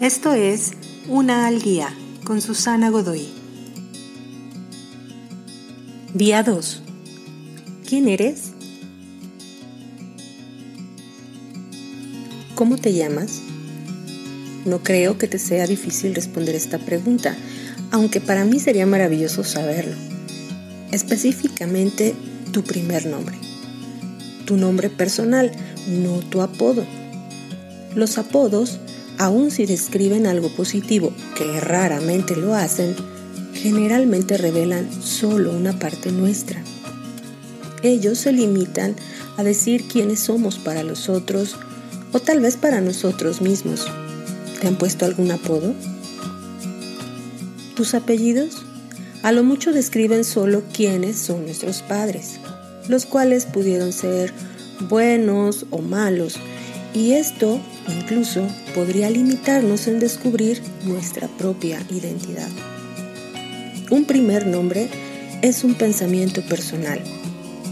Esto es Una al Día con Susana Godoy. Día 2. ¿Quién eres? ¿Cómo te llamas? No creo que te sea difícil responder esta pregunta, aunque para mí sería maravilloso saberlo. Específicamente tu primer nombre. Tu nombre personal, no tu apodo. Los apodos aun si describen algo positivo, que raramente lo hacen, generalmente revelan solo una parte nuestra. Ellos se limitan a decir quiénes somos para los otros o tal vez para nosotros mismos. ¿Te han puesto algún apodo? ¿Tus apellidos? A lo mucho describen solo quiénes son nuestros padres, los cuales pudieron ser buenos o malos, y esto incluso podría limitarnos en descubrir nuestra propia identidad. Un primer nombre es un pensamiento personal,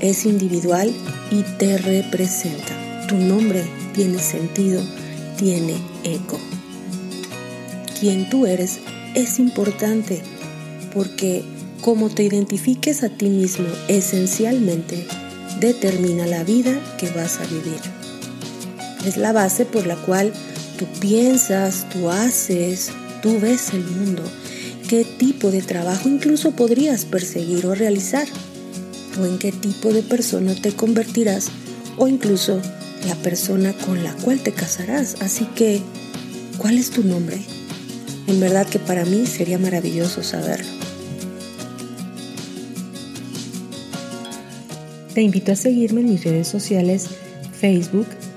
es individual y te representa. Tu nombre tiene sentido, tiene eco. Quien tú eres es importante porque como te identifiques a ti mismo esencialmente determina la vida que vas a vivir. Es la base por la cual tú piensas, tú haces, tú ves el mundo, qué tipo de trabajo incluso podrías perseguir o realizar, o en qué tipo de persona te convertirás, o incluso la persona con la cual te casarás. Así que, ¿cuál es tu nombre? En verdad que para mí sería maravilloso saberlo. Te invito a seguirme en mis redes sociales Facebook,